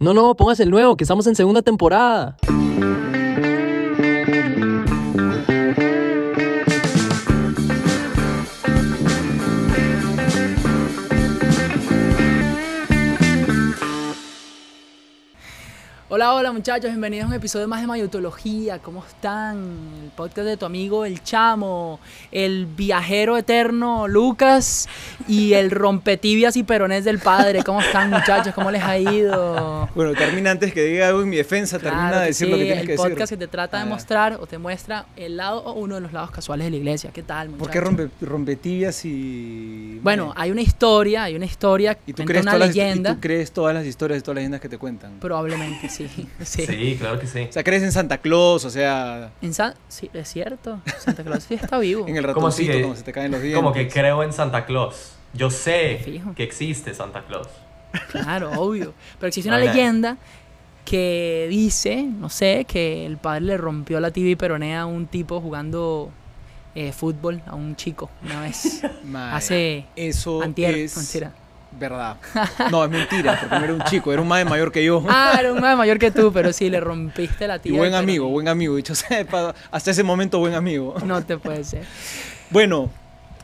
No, no, póngase el nuevo, que estamos en segunda temporada. Hola, hola muchachos, bienvenidos a un episodio más de Mayutología. ¿Cómo están? El podcast de tu amigo El Chamo, el viajero eterno Lucas y el rompetibias y peronés del padre. ¿Cómo están muchachos? ¿Cómo les ha ido? Bueno, termina antes que diga algo en mi defensa, termina de decir sí, lo que tienes el que decir. podcast que te trata de Ah. mostrar o te muestra el lado o uno de los lados casuales de la iglesia. ¿Qué tal, muchachos? ¿Por qué rompe, rompetivillas y...? Bueno, hay una historia, hay una historia, ¿Y tú, crees una leyenda. y tú crees todas las historias y todas las leyendas que te cuentan? Probablemente sí. sí. Sí, claro que sí. O sea, crees en Santa Claus, o sea, En Sa- sí, es cierto. Santa Claus sí está vivo. en el ¿Cómo así ratoncito que- cuando se te caen los dientes. Como que creo en Santa Claus. Yo sé que existe Santa Claus. Claro, obvio. Pero existe una leyenda que dice, no sé, que el padre le rompió la TV peronea a un tipo jugando eh, fútbol a un chico una vez. Madre, hace Eso Antier, es. Verdad. No, es mentira, porque no era un chico, era un madre mayor que yo. Ah, era un más mayor que tú, pero sí, le rompiste la y TV. buen amigo, buen amigo. Dicho sea hasta ese momento buen amigo. No te puede ser. Bueno,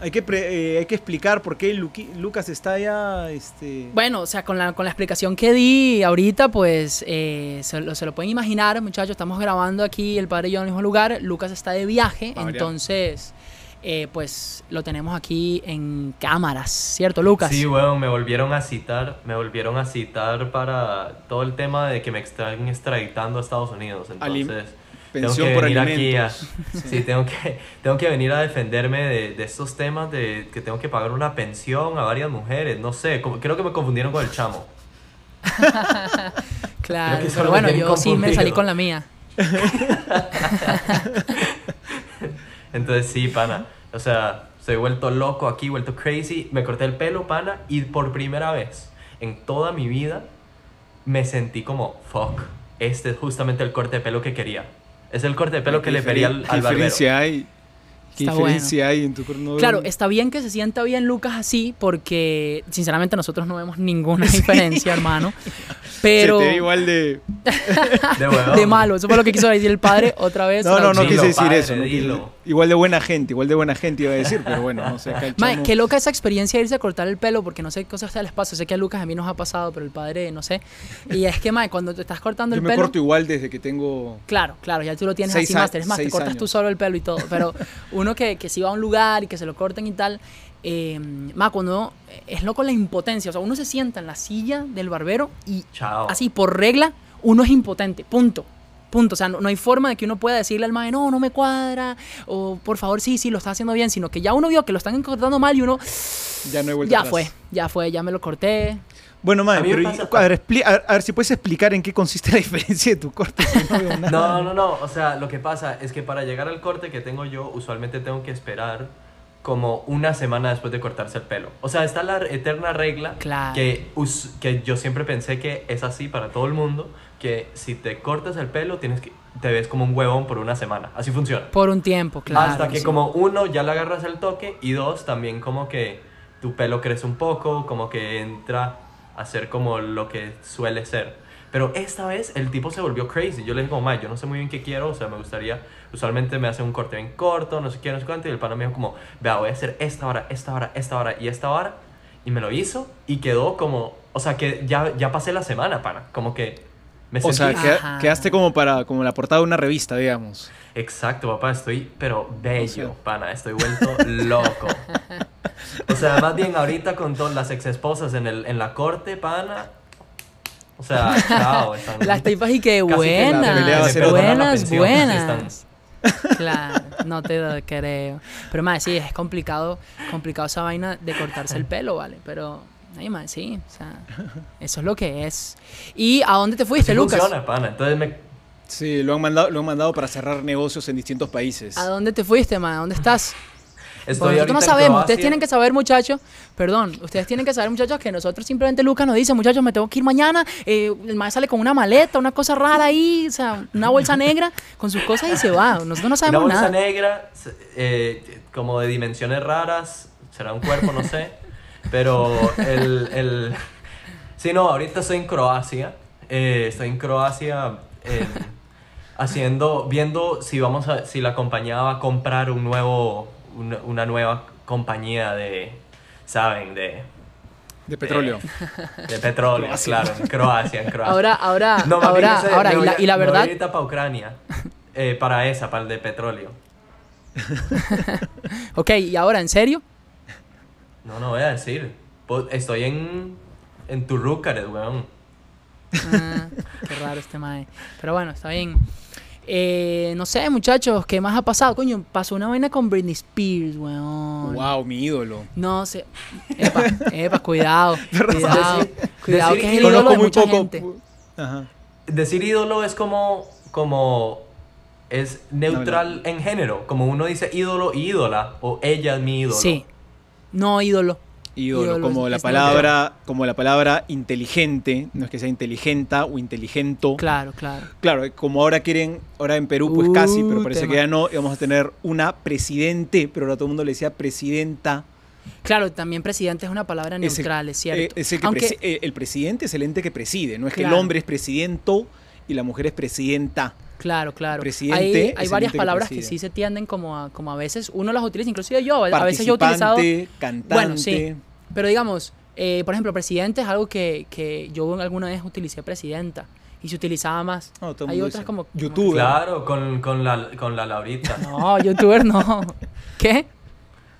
hay que, pre- eh, hay que explicar por qué Luqui- Lucas está ya... Este... Bueno, o sea, con la, con la explicación que di ahorita, pues eh, se, lo, se lo pueden imaginar, muchachos. Estamos grabando aquí el padre y yo en el mismo lugar. Lucas está de viaje, entonces, eh, pues lo tenemos aquí en cámaras, ¿cierto, Lucas? Sí, weón, me volvieron a citar, me volvieron a citar para todo el tema de que me están extraditando a Estados Unidos. Entonces, pensión tengo que por venir aquí a, sí, tengo que, tengo que venir a defenderme de, de estos temas de que tengo que pagar una pensión a varias mujeres. No sé, como- creo que me confundieron con el chamo. claro. Pero bueno, yo sí me salí con la mía. Entonces sí, pana. O sea, soy vuelto loco aquí, vuelto crazy. Me corté el pelo, pana, y por primera vez en toda mi vida me sentí como, fuck, este es justamente el corte de pelo que quería. Es el corte de pelo que ¿Qué le pedí al, al ¿Qué barbero. hay? ¿Qué Está diferencia hay en tu corno? Claro, está bien que se sienta bien Lucas así, porque sinceramente nosotros no vemos ninguna diferencia, hermano. Pero Se te ve igual de... De, malo, eso fue lo que quiso decir el padre otra vez. No, no, no. Dilo, quise decir padre, eso. no quise-. Igual de buena gente, igual de buena gente iba a decir, pero bueno, no sé. acá chamo- qué loca esa experiencia de irse a cortar el pelo, porque no sé qué cosas les pasa. Sé que a Lucas a mí nos ha pasado, pero el padre, no sé. Y es que, mae, cuando te estás cortando Yo el me pelo. corto igual desde que tengo... Claro, claro, ya tú lo tienes así, máster. Es más, te cortas tú años. solo el pelo y todo. Pero uno que, que si va a un lugar y que se lo corten y tal. Eh, ma, cuando es loco la impotencia. O sea, uno se sienta en la silla del barbero y Chao. así, por regla, uno es impotente. Punto. Punto. O sea, no, no hay forma de que uno pueda decirle al mae, no, no me cuadra. O por favor, sí, sí, lo está haciendo bien. Sino que ya uno vio que lo están cortando mal y uno, Ya no he vuelto ya atrás. fue, ya fue, ya me lo corté. Bueno, A madre, me pero a, ver, expli- a, ver, a ver si puedes explicar en qué consiste la diferencia de tu corte. no veo nada. No, no, no. O sea, lo que pasa es que para llegar al corte que tengo yo, usualmente tengo que esperar como una semana después de cortarse el pelo. O sea, está la eterna regla Claro. que, us- que yo siempre pensé que es así para todo el mundo, que si te cortas el pelo tienes que te ves como un huevón por una semana. Así funciona. Por un tiempo, claro. Hasta que sí. como uno ya le agarras el toque y dos también como que tu pelo crece un poco, como que entra a ser como lo que suele ser. Pero esta vez el tipo se volvió crazy. Yo le dije como, "Mae, yo no sé muy bien qué quiero, o sea, me gustaría, usualmente me hace un corte bien corto, no sé qué, no sé cuánto, y el pana me dijo como, vea, voy a hacer esta hora, esta hora, esta hora y esta hora. Y me lo hizo y quedó como, o sea, que ya, ya pasé la semana, pana, como que me O sea, sentí... queda- Ajá. quedaste como para como la portada de una revista, digamos. Exacto, papá, estoy, pero bello, O sea. pana, estoy vuelto loco. O sea, más bien ahorita con todas las ex esposas en, el, en la corte, pana. O sea, chao. Están, Las tipas y que Casi que la buenas, buenas, buenas. Claro, no te lo creo. Pero más, sí, es complicado, complicado esa vaina de cortarse el pelo, ¿vale? Pero, ay, más, sí, o sea, eso es lo que es. ¿Y a dónde te fuiste, Sí Lucas? funciona, pana. Entonces me... Sí, lo han mandado, lo han mandado para cerrar negocios en distintos países. ¿A dónde te fuiste, man? ¿A dónde estás? Estoy nosotros no sabemos, ustedes tienen que saber, muchachos, perdón, ustedes tienen que saber, muchachos, que nosotros simplemente Lucas nos dice, muchachos, me tengo que ir mañana, eh, el maestro sale con una maleta, una cosa rara ahí, o sea, una bolsa negra con sus cosas y se va. Nosotros no Una sabemos bolsa nada. negra, eh, como de dimensiones raras, será un cuerpo, no sé. Pero el, el... Sí, no, ahorita estoy en Croacia. eh, estoy en Croacia eh, haciendo, viendo si vamos a, si la compañía va a comprar un nuevo, una, una nueva compañía de, ¿saben? De, De petróleo. de petróleo, Croacia. claro, en Croacia, en Croacia. Ahora, ahora, No, ahora, ese- ahora, me y voy la, a- y la voy verdad, ahorita para Ucrania, eh, para esa, para el de petróleo. ok, y ahora, ¿en serio? No, no voy a decir. Po- Estoy en, en Turrúcares, weón. Ah, qué raro este mae. Pero bueno, está bien. Eh, no sé, muchachos, ¿qué más ha pasado? Coño, pasó una vaina con Britney Spears, weón. Wow, mi ídolo. No sé. Epa, epa, cuidado. cuidado. Decir- cuidado decir que es el ídolo de mucha poco. gente. Ajá. Decir ídolo es como, como, es neutral en género. Como uno dice ídolo y ídola, o ella es mi ídolo. Sí. No ídolo. Ídolo, Ídolo como la palabra, como la palabra inteligente, no es que sea inteligenta o inteligento. Claro, claro. Claro, como ahora quieren, ahora en Perú pues casi, pero Uh, parece tema. que ya no, vamos a tener una presidente, pero ahora todo el mundo le decía presidenta. Claro, también presidente es una palabra Es el- neutral, es cierto. Eh, es el, que Aunque, presi- eh, el presidente es el ente que preside, no es que el hombre es presidento y la mujer es presidenta. Claro, claro. presidente hay hay varias palabras que, sí se tienden como a, como a veces uno las utiliza, inclusive yo, a veces yo he utilizado... Participante, cantante. Bueno, sí. Pero digamos, eh, por ejemplo, presidente es algo que, que yo alguna vez utilicé presidenta y se utilizaba más. No, todo el Hay mundo otras dice, como... youtuber. Claro, con, con, la, con la Laurita. No, youtuber no. ¿Qué?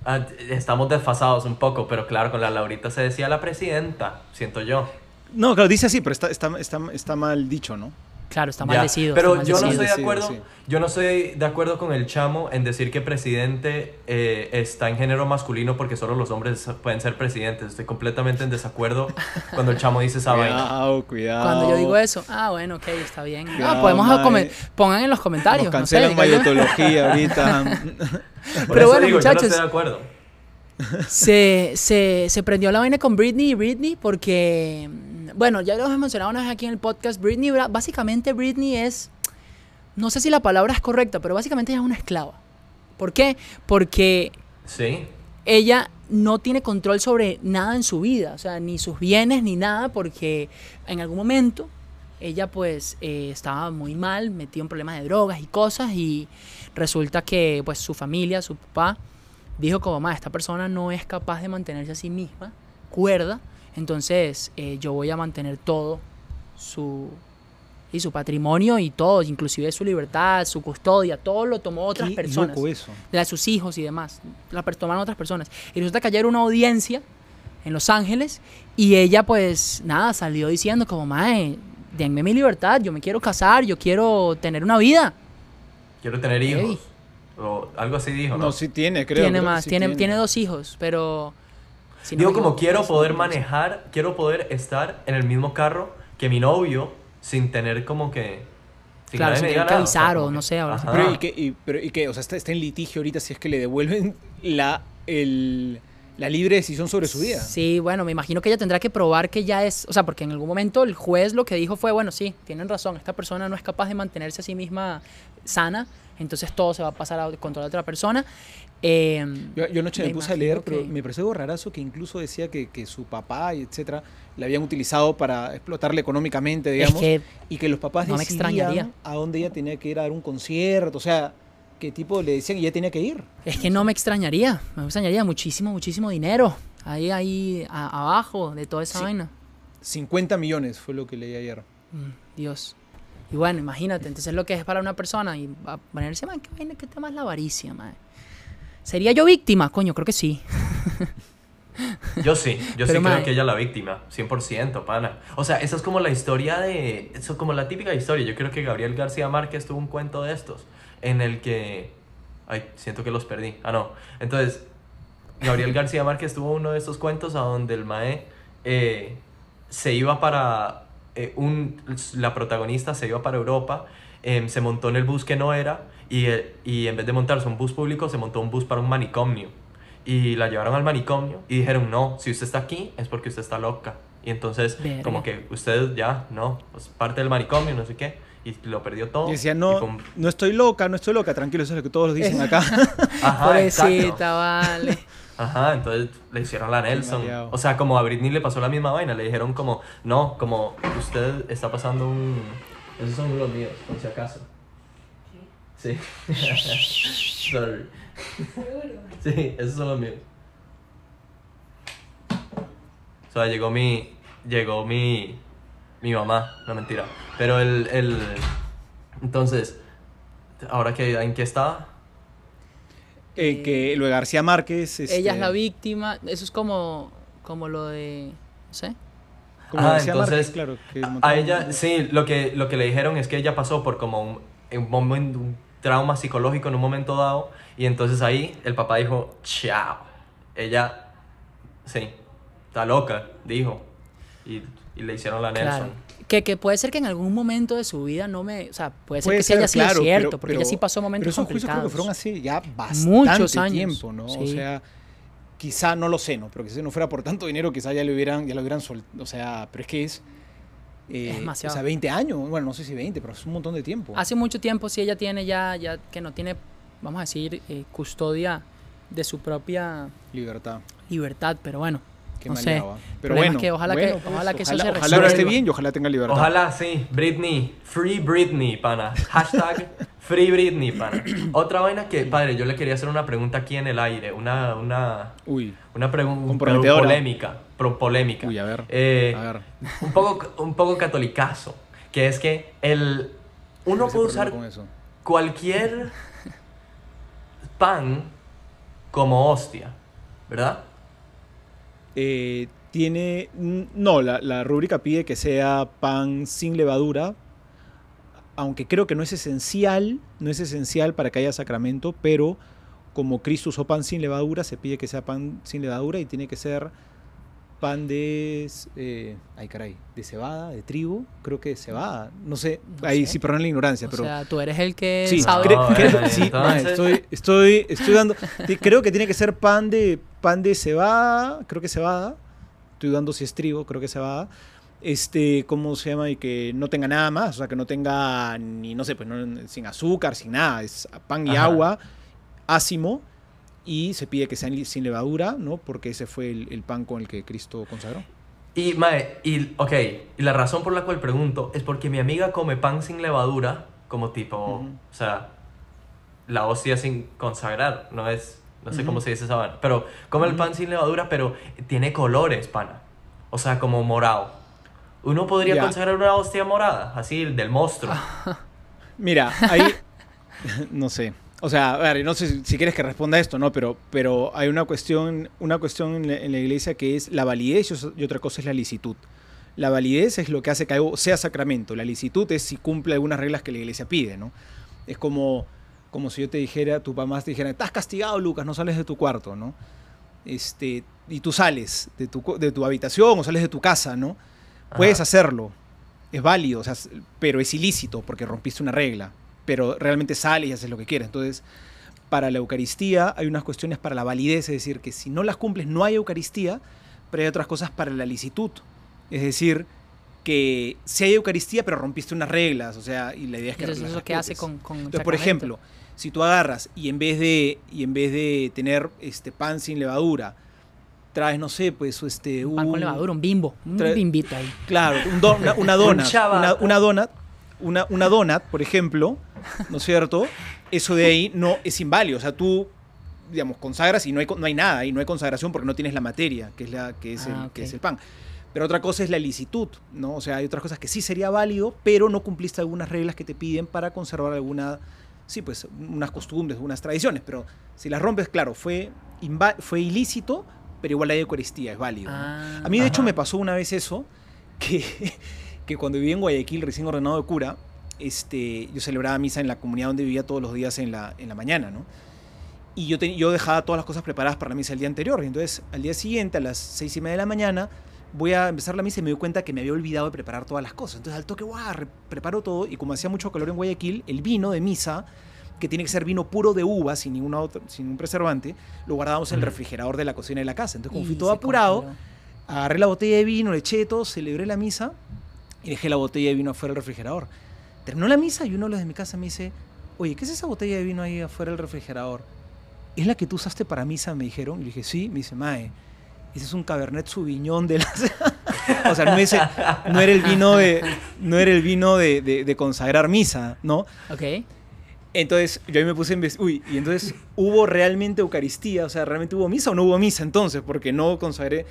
Ah, Estamos desfasados un poco, pero claro, con la Laurita se decía la presidenta, siento yo. No, claro, dice así, pero está, está, está, está mal dicho, ¿no? Claro, está Ya, maldecido. Pero está yo no estoy de acuerdo. sí. Yo no estoy de acuerdo con el chamo en decir que presidente eh, está en género masculino porque solo los hombres pueden ser presidentes. Estoy completamente en desacuerdo cuando el chamo dice esa vaina. Cuidado, cuidado. Cuando yo digo eso, ah, bueno, ok, está bien. Ah, podemos pongan en los comentarios. Nos no sé, cancelan mayotología ahorita. Por Pero eso bueno, digo, yo no muchachos. estoy de acuerdo. se, se, se prendió la vaina con Britney y Britney porque, bueno, ya lo hemos mencionado una vez aquí en el podcast, Britney, básicamente Britney es, no sé si la palabra es correcta, pero básicamente ella es una esclava. ¿Por qué? Porque Sí. ella no tiene control sobre nada en su vida, o sea, ni sus bienes ni nada, porque en algún momento ella pues eh, estaba muy mal, metida en problemas de drogas y cosas, y resulta que pues su familia, su papá, dijo como, ma, esta persona no es capaz de mantenerse a sí misma, cuerda, entonces eh, yo voy a mantener todo su... Y su patrimonio y todo, inclusive su libertad, su custodia, todo lo tomó otras Qué personas loco eso. de sus hijos y demás. La tomaron otras personas. Y resulta que ayer una audiencia en Los Ángeles y ella pues nada, salió diciendo como, mae, denme mi libertad, yo me quiero casar, yo quiero tener una vida. Quiero tener Ey. hijos. O algo así dijo, ¿no? No, sí tiene, creo. tiene creo que más, sí tiene, tiene dos hijos, pero... si no Digo como quiero poder manejar, quiero poder estar en el mismo carro que mi novio sin tener como que... sin Claro, sin tener que nada, o sea, avisar o no sé. Pero, ¿y qué, y- pero, ¿y qué? O sea, está, está en litigio ahorita si es que le devuelven la, el, la libre decisión sobre su vida. Sí, bueno, me imagino que ella tendrá que probar que ya es, o sea, porque en algún momento el juez lo que dijo fue, bueno, sí, tienen razón, esta persona no es capaz de mantenerse a sí misma sana, entonces todo se va a pasar a control de otra persona. Eh, Yo, yo anoche me, Me puse a leer, pero que- me pareció algo rarazo que incluso decía que, que su papá y etcétera le habían utilizado para explotarle económicamente, digamos, es que y que los papás no decidían a dónde ella tenía que ir a dar un concierto, o sea, qué tipo le decían y ella tenía que ir. Es que no me extrañaría, me extrañaría muchísimo, muchísimo dinero ahí, ahí a- abajo de toda esa Sí. vaina. 50 millones fue lo que leí ayer. Mm, Dios. Y bueno, imagínate, entonces lo que es para una persona y a ponerse, man, qué vaina, qué tema es la avaricia, man. ¿Sería yo víctima? Coño, creo que sí. Yo sí, yo Pero, sí creo que ella es la víctima, 100%, pana. O sea, esa es como la historia de... Eso es como la típica historia. Yo creo que Gabriel García Márquez tuvo un cuento de estos, en el que... Ay, siento que los perdí. Ah, no. Entonces, Gabriel García Márquez tuvo uno de estos cuentos a donde el Mae eh, se iba para... eh, un, la protagonista se iba para Europa, em, se montó en el bus que no era, y, y en vez de montarse un bus público, se montó un bus para un manicomio y la llevaron al manicomio y dijeron, no, si usted está aquí es porque usted está loca. Y entonces, Verga. como que usted ya, no, pues parte del manicomio, no sé qué, y lo perdió todo. Y decía, y no, fue un- no estoy loca, no estoy loca, tranquilo, eso es lo que todos lo dicen acá. Ajá, Pobrecita, vale. Ajá, entonces le hicieron la Nelson. O sea, como a Britney le pasó la misma vaina, le dijeron como, no, como usted está pasando un... Esos son los míos, por si acaso. Sí. Sorry. Sí, esos son los míos. O sea, llegó mi... Llegó mi... Mi mamá, no mentira. Pero el... el entonces, ahora que en qué estaba? Eh, que lo de García Márquez. este, Ella es la víctima. Eso es como, como lo de. No sé. Como Ah, García entonces, Márquez, claro. que A, ella, sí, lo que, lo que le dijeron es que ella pasó por como un, un momento, un trauma psicológico en un momento dado, y entonces ahí el papá dijo, chao. Ella, sí, está loca, dijo, y, y le hicieron la Nelson. Claro. Que, que puede ser que en algún momento de su vida no me. O sea, puede ser Puede que sí haya sido claro, cierto, pero- porque pero- ella sí pasó Pero momentos esos juicios creo que complicados. fueron hace ya bastante Muchos años, tiempo, ¿no? O sí. sea, quizá, no lo sé, ¿no? Pero que si no fuera por tanto dinero, quizá ya le hubieran, ya lo hubieran soltado. O sea, pero es que es... eh, Es demasiado. O sea, 20 años. Bueno, no sé si 20, pero es un montón de tiempo. Hace mucho tiempo sí ella tiene ya, ya que no tiene, vamos a decir, eh, custodia de su propia Libertad. libertad, pero bueno, Qué no sé. Pero Problema es bueno, que ojalá bueno, que- pues, ojalá que eso ojalá, se ojalá esté bien y ojalá tenga libertad. Ojalá, sí, Britney, Free Britney, pana. Hashtag Free Britney, pana. Otra vaina que, padre, yo le quería hacer una pregunta aquí en el aire, una, una, Uy, una pregunta polémica, pro- polémica. uy, a ver. Eh, a ver. un poco, un poco catolicazo, que es que el, uno puede usar con eso. cualquier pan como hostia, ¿verdad? Eh, tiene. No, la, la rúbrica pide que sea pan sin levadura. Aunque creo que no es esencial, no es esencial para que haya sacramento, pero como Cristo usó pan sin levadura, se pide que sea pan sin levadura y tiene que ser pan de. eh, ay, caray, de cebada, de trigo, creo que de cebada. No sé, No ahí sé. sí, perdón la ignorancia, o pero. sea, tú eres el que Sí, sabe. No, bueno, sí, entonces- estoy, estoy, estoy dando. Creo que tiene que ser pan de pan de cebada, creo que cebada. Estoy dando si es trigo, creo que cebada. Este, ¿cómo se llama? Y que no tenga nada más, o sea, que no tenga ni, no sé, pues no- sin azúcar, sin nada. Es pan y Ajá. agua, ácimo, y se pide que sea li- sin levadura, ¿no? Porque ese fue el, el pan con el que Cristo consagró. Y, mae, y, ok, y la razón por la cual pregunto es porque mi amiga come pan sin levadura, como tipo, Ujú. o sea, la hostia sin consagrar, no es, no sé cómo se dice esa vaina, pero come el pan sin levadura, pero tiene colores, pana, o sea, como morado. Uno podría Ya. consagrar una hostia morada, así, del monstruo. Mira, ahí no sé. O sea, a ver, no sé si, si quieres que responda esto, ¿no? Pero, pero hay una cuestión, una cuestión en la, en la iglesia que es la validez y otra cosa es la licitud. La validez es lo que hace que algo sea sacramento. La licitud es si cumple algunas reglas que la iglesia pide, ¿no? Es como, como si yo te dijera, tu mamá te dijera, estás castigado, Lucas, no sales de tu cuarto, ¿no? Este, y tú sales de tu, de tu habitación o sales de tu casa, ¿no? Puedes Ajá. hacerlo, es válido, o sea, pero es ilícito porque rompiste una regla, pero realmente sales y haces lo que quieres. Entonces, para la Eucaristía hay unas cuestiones para la validez, es decir, que si no las cumples no hay Eucaristía, pero hay otras cosas para la licitud. Es decir, que si hay Eucaristía, pero rompiste unas reglas, o sea, y la idea es que eso es lo que hace con, con el Entonces, por ejemplo, si tú agarras y en vez de, y en vez de tener este pan sin levadura, traes, no sé, pues este Un pan con un- levadura, un bimbo, un bimbito ahí. Claro, un don- una, una donut. chabata. una, una donut. Una, una donut, por ejemplo, ¿no es cierto? Eso de ahí no es inválido. O sea, tú, digamos, consagras y no hay, no hay nada, y no hay consagración porque no tienes la materia, que es, la, que es, el, Ah, que ok. es el pan. Pero otra cosa es la licitud, ¿no? O sea, hay otras cosas que sí sería válido, pero no cumpliste algunas reglas que te piden para conservar alguna, sí, pues, unas costumbres, unas tradiciones. Pero si las rompes, claro, fue, fue ilícito, pero igual hay Eucaristía, es válido. ¿no? Ah, A mí, de hecho, me pasó una vez eso, que, que cuando viví en Guayaquil, recién ordenado de cura, este, yo celebraba misa en la comunidad donde vivía todos los días en la, en la mañana, ¿no? Y yo, te- yo dejaba todas las cosas preparadas para la misa el día anterior. Y entonces, al día siguiente, a las seis y media de la mañana, voy a empezar la misa y me doy cuenta que me había olvidado de preparar todas las cosas. Entonces, al toque, guau, re- preparo todo. Y como hacía mucho calor en Guayaquil, el vino de misa, que tiene que ser vino puro de uva, sin, ninguna otra, sin un preservante, lo guardábamos en el refrigerador de la cocina de la casa. Entonces, como y fui todo apurado, congeló. agarré la botella de vino, le eché todo, celebré la misa y dejé la botella de vino afuera del refrigerador. Terminó la misa y uno de los de mi casa me dice, oye, ¿qué es esa botella de vino ahí afuera del refrigerador? ¿es la que tú usaste para misa? Me dijeron. Y le dije, sí. Me dice, mae, ese es un Cabernet Sauvignon de las... o sea, no, era el vino de, no era el vino de, de- de consagrar misa, ¿no? Ok. Entonces, yo ahí me puse en... Uy, y entonces, ¿hubo realmente Eucaristía? O sea, ¿realmente hubo misa o no hubo misa entonces? Porque no consagré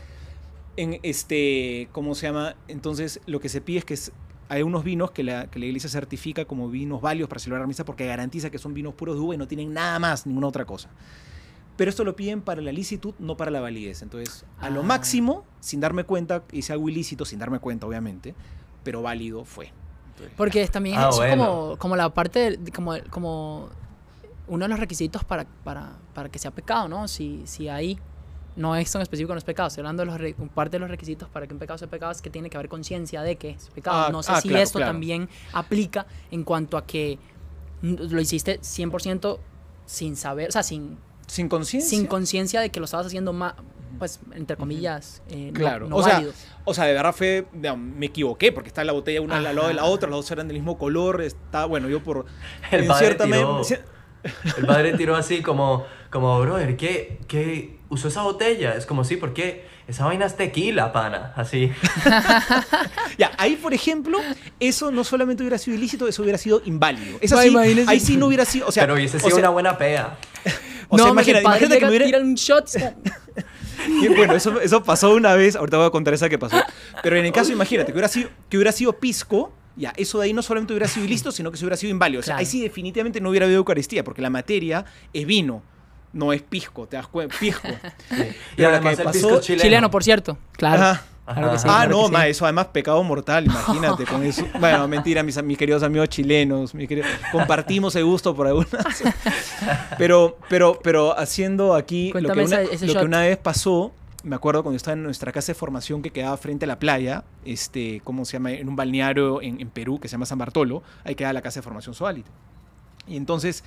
en este... ¿Cómo se llama? Entonces, lo que se pide es que hay unos vinos que la, que la iglesia certifica como vinos válidos para celebrar misa porque garantiza que son vinos puros de uva y no tienen nada más, ninguna otra cosa. Pero esto lo piden para la licitud, no para la validez. Entonces, a lo Ah. máximo, sin darme cuenta, hice algo ilícito, sin darme cuenta, obviamente, pero válido fue. Entonces, Porque también Ah, es bueno. como, como la parte, de- como, como uno de los requisitos para, para, para que sea pecado, ¿no? Si, si ahí no es en específico, no es pecado. Estoy hablando de los re- parte de los requisitos para que un pecado sea pecado es que tiene que haber conciencia de que es pecado. Ah, no sé ah, si claro, esto claro. también aplica en cuanto a que lo hiciste 100% sin saber, o sea, sin, sin conciencia. sin conciencia de que lo estabas haciendo más, pues, entre comillas, eh, Claro, no, o sea, válido. O sea, de verdad fue, digamos, me equivoqué porque está la botella una al lado de la otra, las dos eran del mismo color, está, bueno, yo por... El en padre cierta me- tiró- El padre tiró así como, como brother, ¿qué, ¿qué usó esa botella? Es como, sí, ¿por qué? Esa vaina es tequila, pana. Así. Ya, ahí por ejemplo, eso no solamente hubiera sido ilícito, eso hubiera sido inválido. Es así, ahí sí no hubiera sido, o sea, Pero hubiese o sido sea, una buena pea. o sea, no, que imagina- imagínate que me hubiera- tira un shot. Y bueno, eso, eso pasó una vez, ahorita voy a contar esa que pasó. Pero en el caso, imagínate, que hubiera sido, que hubiera sido pisco, ya, eso de ahí no solamente hubiera sido ilícito, sino que se hubiera sido inválido. O sea, Claro. ahí sí definitivamente no hubiera habido Eucaristía, porque la materia es vino, no es pisco, ¿te das cuenta? Pisco. Y Pero la además que el pasó- pisco chileno. Chileno, por cierto. Claro. Ajá. Claro que sí, Ajá. ah, claro no, que sí. ma, eso además pecado mortal, imagínate con eso. Bueno, mentira, mis, mis queridos amigos chilenos, mis queridos- compartimos el gusto por algunas. Pero, pero, pero haciendo aquí lo que, una, ese- ese lo que una vez pasó, me acuerdo cuando estaba en nuestra casa de formación que quedaba frente a la playa, este, ¿cómo se llama? En un balneario en, en Perú que se llama San Bartolo, ahí queda la casa de formación Soalit. Y entonces,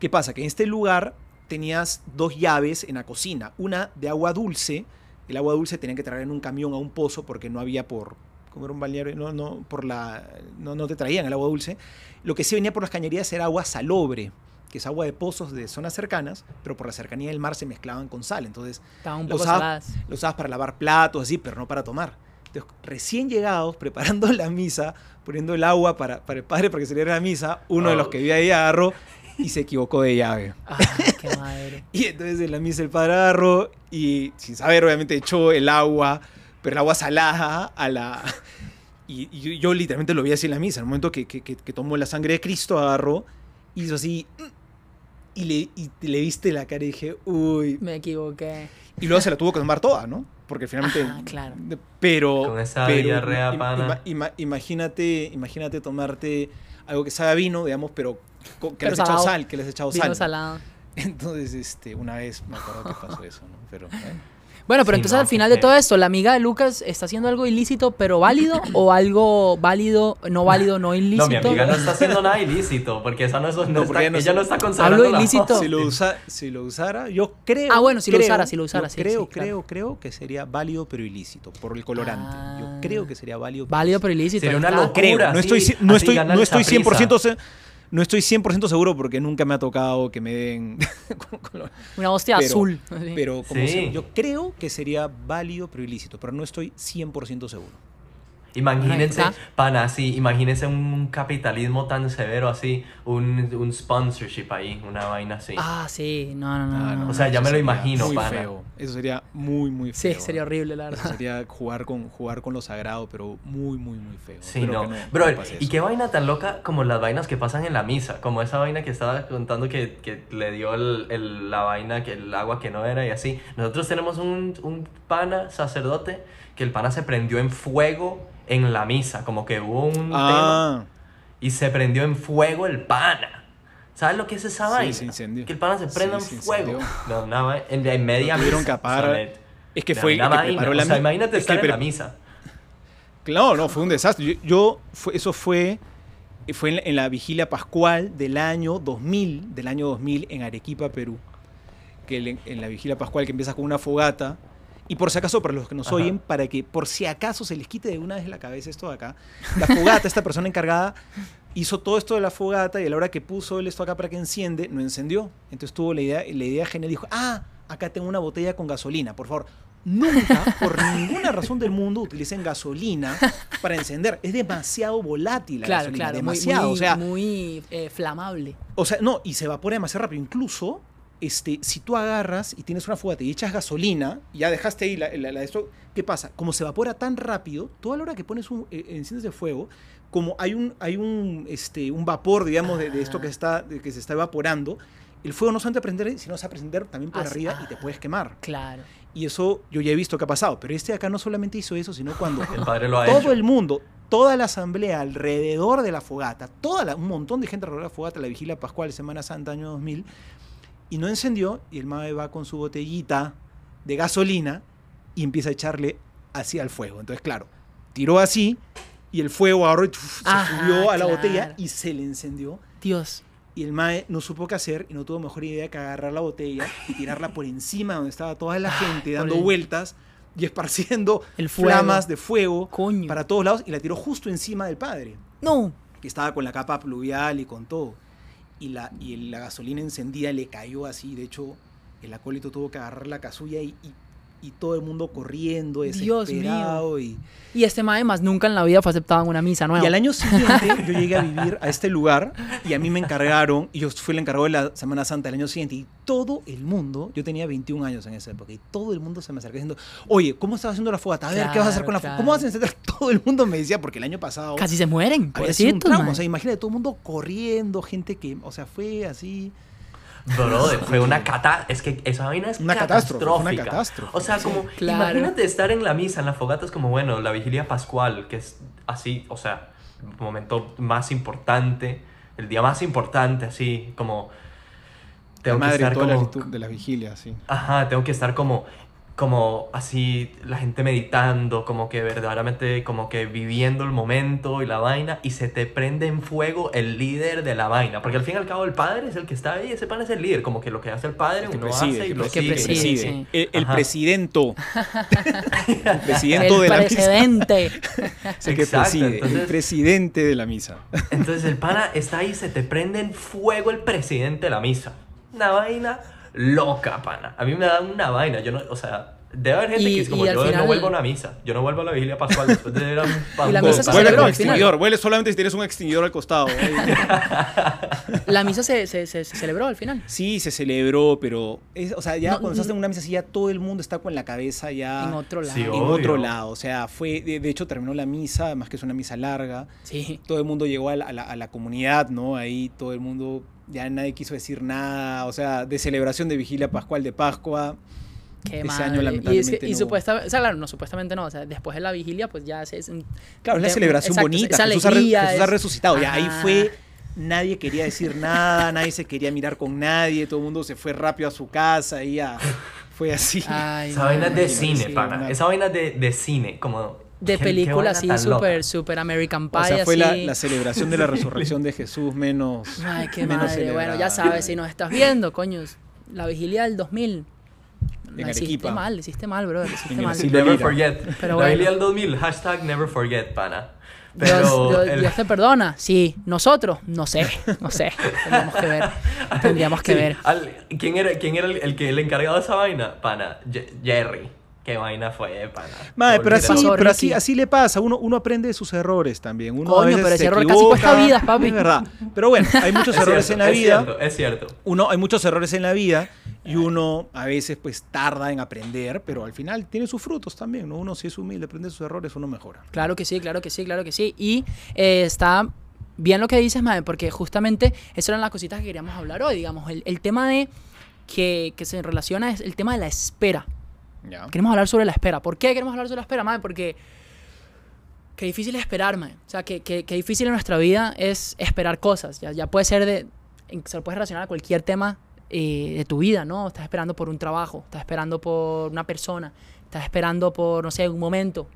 ¿qué pasa? Que en este lugar tenías dos llaves en la cocina, una de agua dulce, el agua dulce tenían que traer en un camión a un pozo porque no había por como era un balneario, no, no, por la, no, no te traían el agua dulce. Lo que sí venía por las cañerías era agua salobre, que es agua de pozos de zonas cercanas, pero por la cercanía del mar se mezclaban con sal. Entonces Estaban un lo poco usaba- saladas. lo usabas para lavar platos, así, pero no para tomar. Entonces, recién llegados, preparando la misa, poniendo el agua para, para el padre para que saliera la misa, uno de los Oh. que vivía ahí agarró y se equivocó de llave. Ah, qué madre. Y entonces en la misa el padre agarró y, sin saber, obviamente echó el agua, pero el agua salada a la... Y, y yo, yo literalmente lo vi así en la misa. En el momento que, que- que- que tomó la sangre de Cristo, agarró, hizo así... Y le, y le viste la cara y dije, uy. Me equivoqué. Y luego se la tuvo que tomar toda, ¿no? Porque finalmente... Ajá, claro. Pero... Con esa pero diarrea, im- pana. ima- imagínate, imagínate tomarte algo que sabe a vino, digamos, pero que Pero le has echado sal, que le has echado Vino sal. salado. Entonces, este, una vez me acuerdo que pasó eso, ¿no? Pero, bueno. Bueno, pero Sí, entonces no, al final de todo esto, ¿la amiga de Lucas está haciendo algo ilícito pero válido o algo válido, no válido, no ilícito? No, mi amiga no está haciendo nada ilícito, porque esa no, es, no está, ella no ella no está- consagrando Hablo la ilícito. voz. si lo, usa, si lo usara, yo creo. Ah, bueno, si lo creo- usara, si lo usara, sí, Creo, sí, claro. creo, creo que sería válido pero ilícito, por el colorante. Ah. Yo creo que sería válido. Válido pero ilícito. Sería una locura. Creo, no estoy, no estoy, no estoy Saprissa. 100%, se- no estoy 100% seguro porque nunca me ha tocado que me den. Una hostia Pero- azul. Pero como Sí. sea, yo creo que sería válido pero ilícito, pero no estoy 100% seguro. Imagínense, Ahí está. pana, así, imagínense un capitalismo tan severo así, un, un sponsorship ahí, una vaina así. Ah, sí. No, no, no. Ah, no, no, O sea, ya eso me lo sería imagino, muy pana. feo. Eso sería muy, muy Sí, feo. sería horrible, la Eso verdad. sería jugar con, jugar con lo sagrado, pero muy, muy, muy feo. Sí, Espero no. Bro, no pase y eso. qué vaina tan loca como las vainas que pasan en la misa, como esa vaina que estaba contando que, que le dio el, el- la vaina, que el agua que no era y así. Nosotros tenemos un, un pana sacerdote que el pana se prendió en fuego en la misa, como que hubo un tema Ah, y se prendió en fuego el pana. ¿Sabes lo que es esa Sí, vaina? se incendió. Que el pana se prenda Sí, se en fuego. incendió. No, más, en, en media misa. que o sea, es que fue que una preparó vaina. la O sea, imagínate es que estar en la misa. Claro, no, fue un desastre. Yo, yo- fue, eso fue, fue en, la, en la vigilia pascual del año 2000, del año 2000 en Arequipa, Perú. Que en la vigilia pascual que empieza con una fogata. Y por si acaso, para los que nos Ajá. oyen, para que por si acaso se les quite de una vez la cabeza esto de acá, la fogata, esta persona encargada, hizo todo esto de la fogata y a la hora que puso él esto acá para que enciende, no encendió. Entonces tuvo la idea, la idea genial, dijo, ah, acá tengo una botella con gasolina, por favor. Nunca, por ninguna razón del mundo, utilicen gasolina para encender. Es demasiado volátil la Claro, gasolina, claro, muy, demasiado. muy, o sea, muy eh, flamable. o sea, no, y se evapora demasiado rápido. Incluso, este, si tú agarras y tienes una fogata y echas gasolina, y ya dejaste ahí la, la- la de esto, ¿qué pasa? Como se evapora tan rápido, toda la hora que pones un, eh, enciendes el fuego, como hay un, hay un, este, un vapor, digamos, de, de esto que, está, de que se está evaporando, el fuego no solamente prender, sino se va a prender también por Así- arriba y te puedes quemar. Claro. Y eso yo ya he visto que ha pasado. Pero este de acá no solamente hizo eso, sino cuando El padre lo ha todo hecho. el mundo, toda la asamblea alrededor de la fogata, toda la- un montón de gente alrededor de la fogata, la vigilia pascual, Semana Santa, año 2000, y no encendió, y el mae va con su botellita de gasolina y empieza a echarle así al fuego. Entonces, claro, tiró así y el fuego ahora uf, se subió a la claro. botella y se le encendió. Dios. Y el mae no supo qué hacer y no tuvo mejor idea que agarrar la botella y tirarla por encima donde estaba toda la gente dando el- vueltas y esparciendo El flamas de fuego Coño. para todos lados y la tiró justo encima del padre, No. que estaba con la capa pluvial y con todo. Y la, y la gasolina encendida le cayó así, de hecho el acólito tuvo que agarrar la casulla y, y, y todo el mundo corriendo, Dios desesperado. Y, Y este mae más nunca en la vida fue aceptado en una misa nueva. y al año siguiente yo llegué a vivir a este lugar y a mí me encargaron, y yo fui el encargado de la Semana Santa del año siguiente, y todo el mundo, yo tenía 21 años en esa época, y todo el mundo se me acercó diciendo, oye, ¿cómo estás haciendo la fogata? A ver, ¿qué vas a hacer con la fogata? Claro, ¿Cómo vas a encender? Todo el mundo me decía, porque el año pasado Casi se mueren, sido un trauma. O sea, imagínate, todo el mundo corriendo, gente que, o sea, fue así. Brother, fue una catástrofe. Es que esa vaina es Una catástrofe, una catastrófica. catástrofe. O sea, como, Claro. imagínate estar en la misa, en la fogata, es como, bueno, la vigilia pascual, que es así, o sea, el momento más importante, el día más importante, así, como. Tengo la que estar toda como. de la vigilia, sí. Ajá, tengo que estar como, como así, la gente meditando, como que verdaderamente, como que viviendo el momento y la vaina, y se te prende en fuego el líder de la vaina. Porque al fin y al cabo el padre es el que está ahí, ese pan es el líder, como que lo que hace el padre uno preside, hace y que lo preside, sigue. que que preside, sí. El, el Ajá. presidento. el presidente El de la misa. presidente. El que Exacto, preside, el presidente de la misa. Entonces el pana está ahí, se te prende en fuego el presidente de la misa. Una vaina loca, pana. A mí me da una vaina, yo no, o sea... Debe haber gente Y- que es como, yo final- no vuelvo a una misa, yo no vuelvo a la vigilia pascual después de ir a un Y la misa se Vuelve celebró con al final. extinguidor, vuelve solamente si tienes un extinguidor al costado. La misa se, se, se- se celebró al final. Sí, se celebró, pero, es- o sea, ya No, cuando estás en una misa así, ya todo el mundo está con la cabeza ya En otro lado. Sí, en obvio. otro lado. O sea, fue, de, de hecho terminó la misa, además que es una misa larga. Sí. Todo el mundo llegó a la, a la- a la comunidad, ¿no? Ahí todo el mundo, ya nadie quiso decir nada, o sea, de celebración de vigilia pascual de Pascua. Qué Ese madre. año, y, es que- lamentablemente, y no. supuestamente, o sea, claro, no, supuestamente no, o sea, después de la vigilia, pues ya se... es un- Claro, es la de- celebración exacto, bonita. esa Jesús, ha, resucitado. Ya ahí fue. Nadie quería decir nada, nadie se quería mirar con nadie, todo el mundo se fue rápido a su casa y ya fue así. Ay, Esa vaina es de cine, sí, pana. una- Esa vaina de, de cine, como... de película así, súper, súper American Pie, o sea, fue la, así. la celebración de la resurrección de Jesús menos. Ay, qué menos madre. Bueno, ya sabes, si nos estás viendo, coño, la vigilia del 2000. En hiciste Arequipa. mal, hiciste mal, bro, hiciste mal. Never Mira. forget. Pero bueno. vigilia del 2000, hashtag never forget, pana. Dios, Pero Dios- el- Dios te perdona. Sí, nosotros, no sé, no sé. Tendríamos que ver. Tendríamos que Sí, ver. al- ¿Quién era, quién era el, el que el encargado de esa vaina? Pana, Ye- Jerry. ¿Qué vaina fue, pana? Madre, pero así, pasó, pero así, así le pasa, uno, uno aprende de sus errores también. Uno a Coño, veces pero ese se error casi equivoca, cuesta vidas, papi. Es verdad. Pero bueno, hay muchos Es errores cierto, en la es vida. Cierto, es cierto. Uno, hay muchos errores en la vida y uno a veces pues tarda en aprender, pero al final tiene sus frutos también, ¿no? Uno si es humilde, aprende de sus errores, uno mejora. Claro que sí, claro que sí, claro que sí. Y eh, está bien lo que dices, Mae, porque justamente eso eran las cositas que queríamos hablar hoy, digamos. El, el tema de que, que se relaciona es el tema de la espera. Queremos hablar sobre la espera. ¿Por qué queremos hablar sobre la espera, Mae? Porque qué difícil es esperar, Mae. O sea, que, que, que difícil en nuestra vida es esperar cosas. Ya, ya puede ser de... Se lo puedes relacionar a cualquier tema eh, de tu vida, ¿no? Estás esperando por un trabajo, estás esperando por una persona, estás esperando por, no sé, un momento.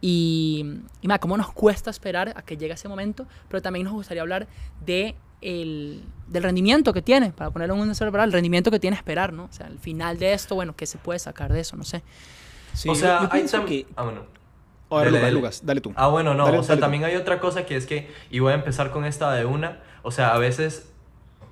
Y, y mae, cómo nos cuesta esperar a que llegue ese momento, pero también nos gustaría hablar de el, del rendimiento que tiene, para ponerlo en un solo palabra, el rendimiento que tiene esperar, ¿no? O sea, al final de esto, bueno, ¿qué se puede sacar de eso? No sé. Sí, o yo- sea, yo hay pienso tam- que Ah, bueno. Ahora Dele, Lucas, dele. Lucas, dale tú. Ah, bueno, no. Dale- o sea, dale tú. también hay otra cosa que es que, y voy a empezar con esta de una, o sea, a veces